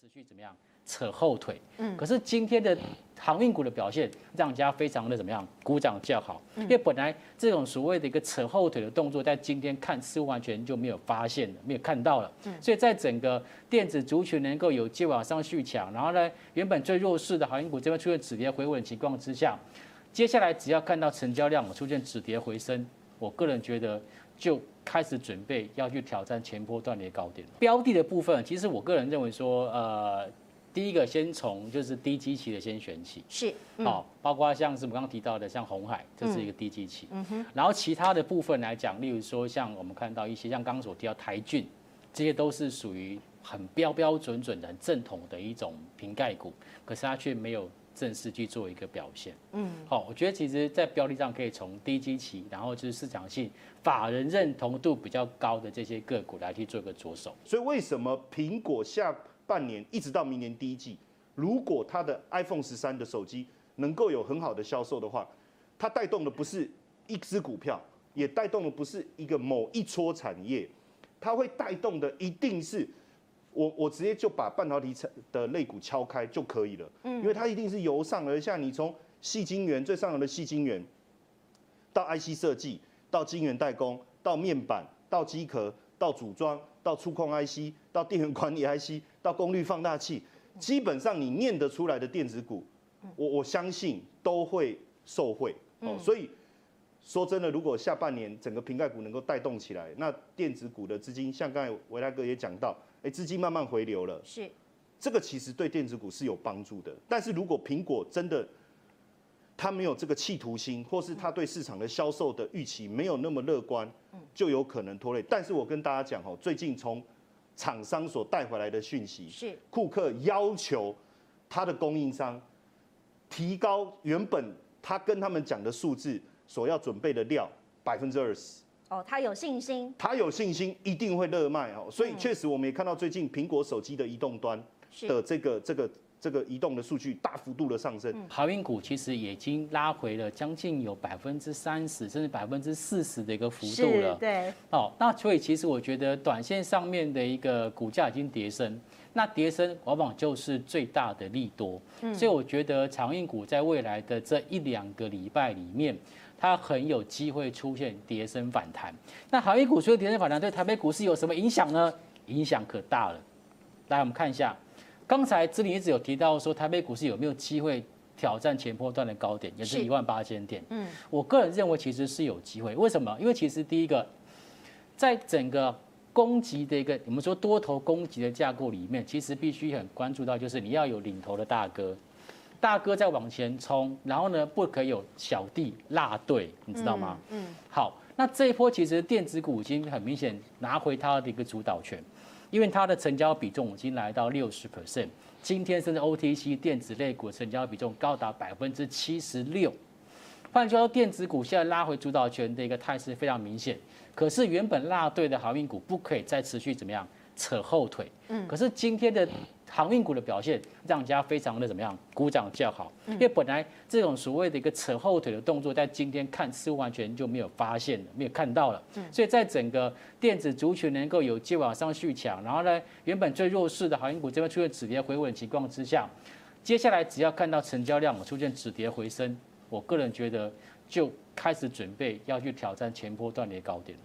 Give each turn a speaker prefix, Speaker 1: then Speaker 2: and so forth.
Speaker 1: 持续怎么样扯后腿？嗯，可是今天的航运股的表现让人家非常的怎么样鼓掌叫好？因为本来这种所谓的一个扯后腿的动作，在今天看似完全就没有发现了，没有看到了。嗯，所以在整个电子族群能够有机往上续强，然后呢，原本最弱势的航运股这边出现止跌回稳的情况之下，接下来只要看到成交量出现止跌回升，我个人觉得。就开始准备要去挑战前波段的高点。标的的部分，其实我个人认为说，呃，第一个先从就是低基期的先选起，
Speaker 2: 是，
Speaker 1: 好、嗯，包括像是我们刚刚提到的，像红海，这是一个低基期，嗯哼，然后其他的部分来讲，例如说像我们看到一些像刚刚所提到台郡，这些都是属于很标标准准的、很正统的一种瓶盖股，可是它却没有。正式去做一个表现，嗯，好，我觉得其实，在标的上可以从低基期，然后就是市场性、法人认同度比较高的这些个股来去做一个着手。
Speaker 3: 所以，为什么苹果下半年一直到明年第一季，如果它的 iPhone 十三的手机能够有很好的销售的话，它带动的不是一只股票，也带动的不是一个某一撮产业，它会带动的一定是。我我直接就把半导体的肋骨敲开就可以了，嗯，因为它一定是由上而下，你从细晶圆最上游的细晶圆，到 IC 设计，到晶圆代工，到面板，到机壳，到组装，到触控 IC，到电源管理 IC，到功率放大器，基本上你念得出来的电子股，我我相信都会受惠。哦，所以说真的，如果下半年整个瓶盖股能够带动起来，那电子股的资金，像刚才维泰哥也讲到。哎，资金慢慢回流了，
Speaker 2: 是，
Speaker 3: 这个其实对电子股是有帮助的。但是如果苹果真的它没有这个企图心，或是它对市场的销售的预期没有那么乐观，就有可能拖累。但是我跟大家讲哦，最近从厂商所带回来的讯息，是库克要求他的供应商提高原本他跟他们讲的数字所要准备的料百分之二十。
Speaker 2: 哦，他有信心，
Speaker 3: 他有信心一定会热卖哦，所以确实我们也看到最近苹果手机的移动端的这个这个这个移动的数据大幅度的上升。
Speaker 1: 航运股其实已经拉回了将近有百分之三十甚至百分之四十的一个幅度了。
Speaker 2: 对，
Speaker 1: 哦，那所以其实我觉得短线上面的一个股价已经跌升，那跌升往往就是最大的利多。所以我觉得航运股在未来的这一两个礼拜里面。它很有机会出现跌升反弹。那航运股出现跌升反弹，对台北股市有什么影响呢？影响可大了。来，我们看一下，刚才志玲一直有提到说，台北股市有没有机会挑战前波段的高点，也是一万八千点。嗯，我个人认为其实是有机会。为什么？因为其实第一个，在整个攻击的一个我们说多头攻击的架构里面，其实必须很关注到，就是你要有领头的大哥。大哥在往前冲，然后呢，不可以有小弟落队，你知道吗？嗯，嗯，好，那这一波其实电子股已经很明显拿回它的一个主导权，因为它的成交比重已经来到六十 percent，今天甚至 OTC 电子类股成交比重高达百分之七十六，换句话说，电子股现在拉回主导权的一个态势非常明显。可是原本落队的航运股不可以再持续怎么样扯后腿？嗯，可是今天的。航运股的表现让人家非常的怎么样？鼓掌叫好，因为本来这种所谓的一个扯后腿的动作，在今天看似完全就没有发现了，没有看到了。所以在整个电子族群能够有机会往上续强，然后呢，原本最弱势的航运股这边出现止跌回稳的情况之下，接下来只要看到成交量出现止跌回升，我个人觉得就开始准备要去挑战前波段的高点了。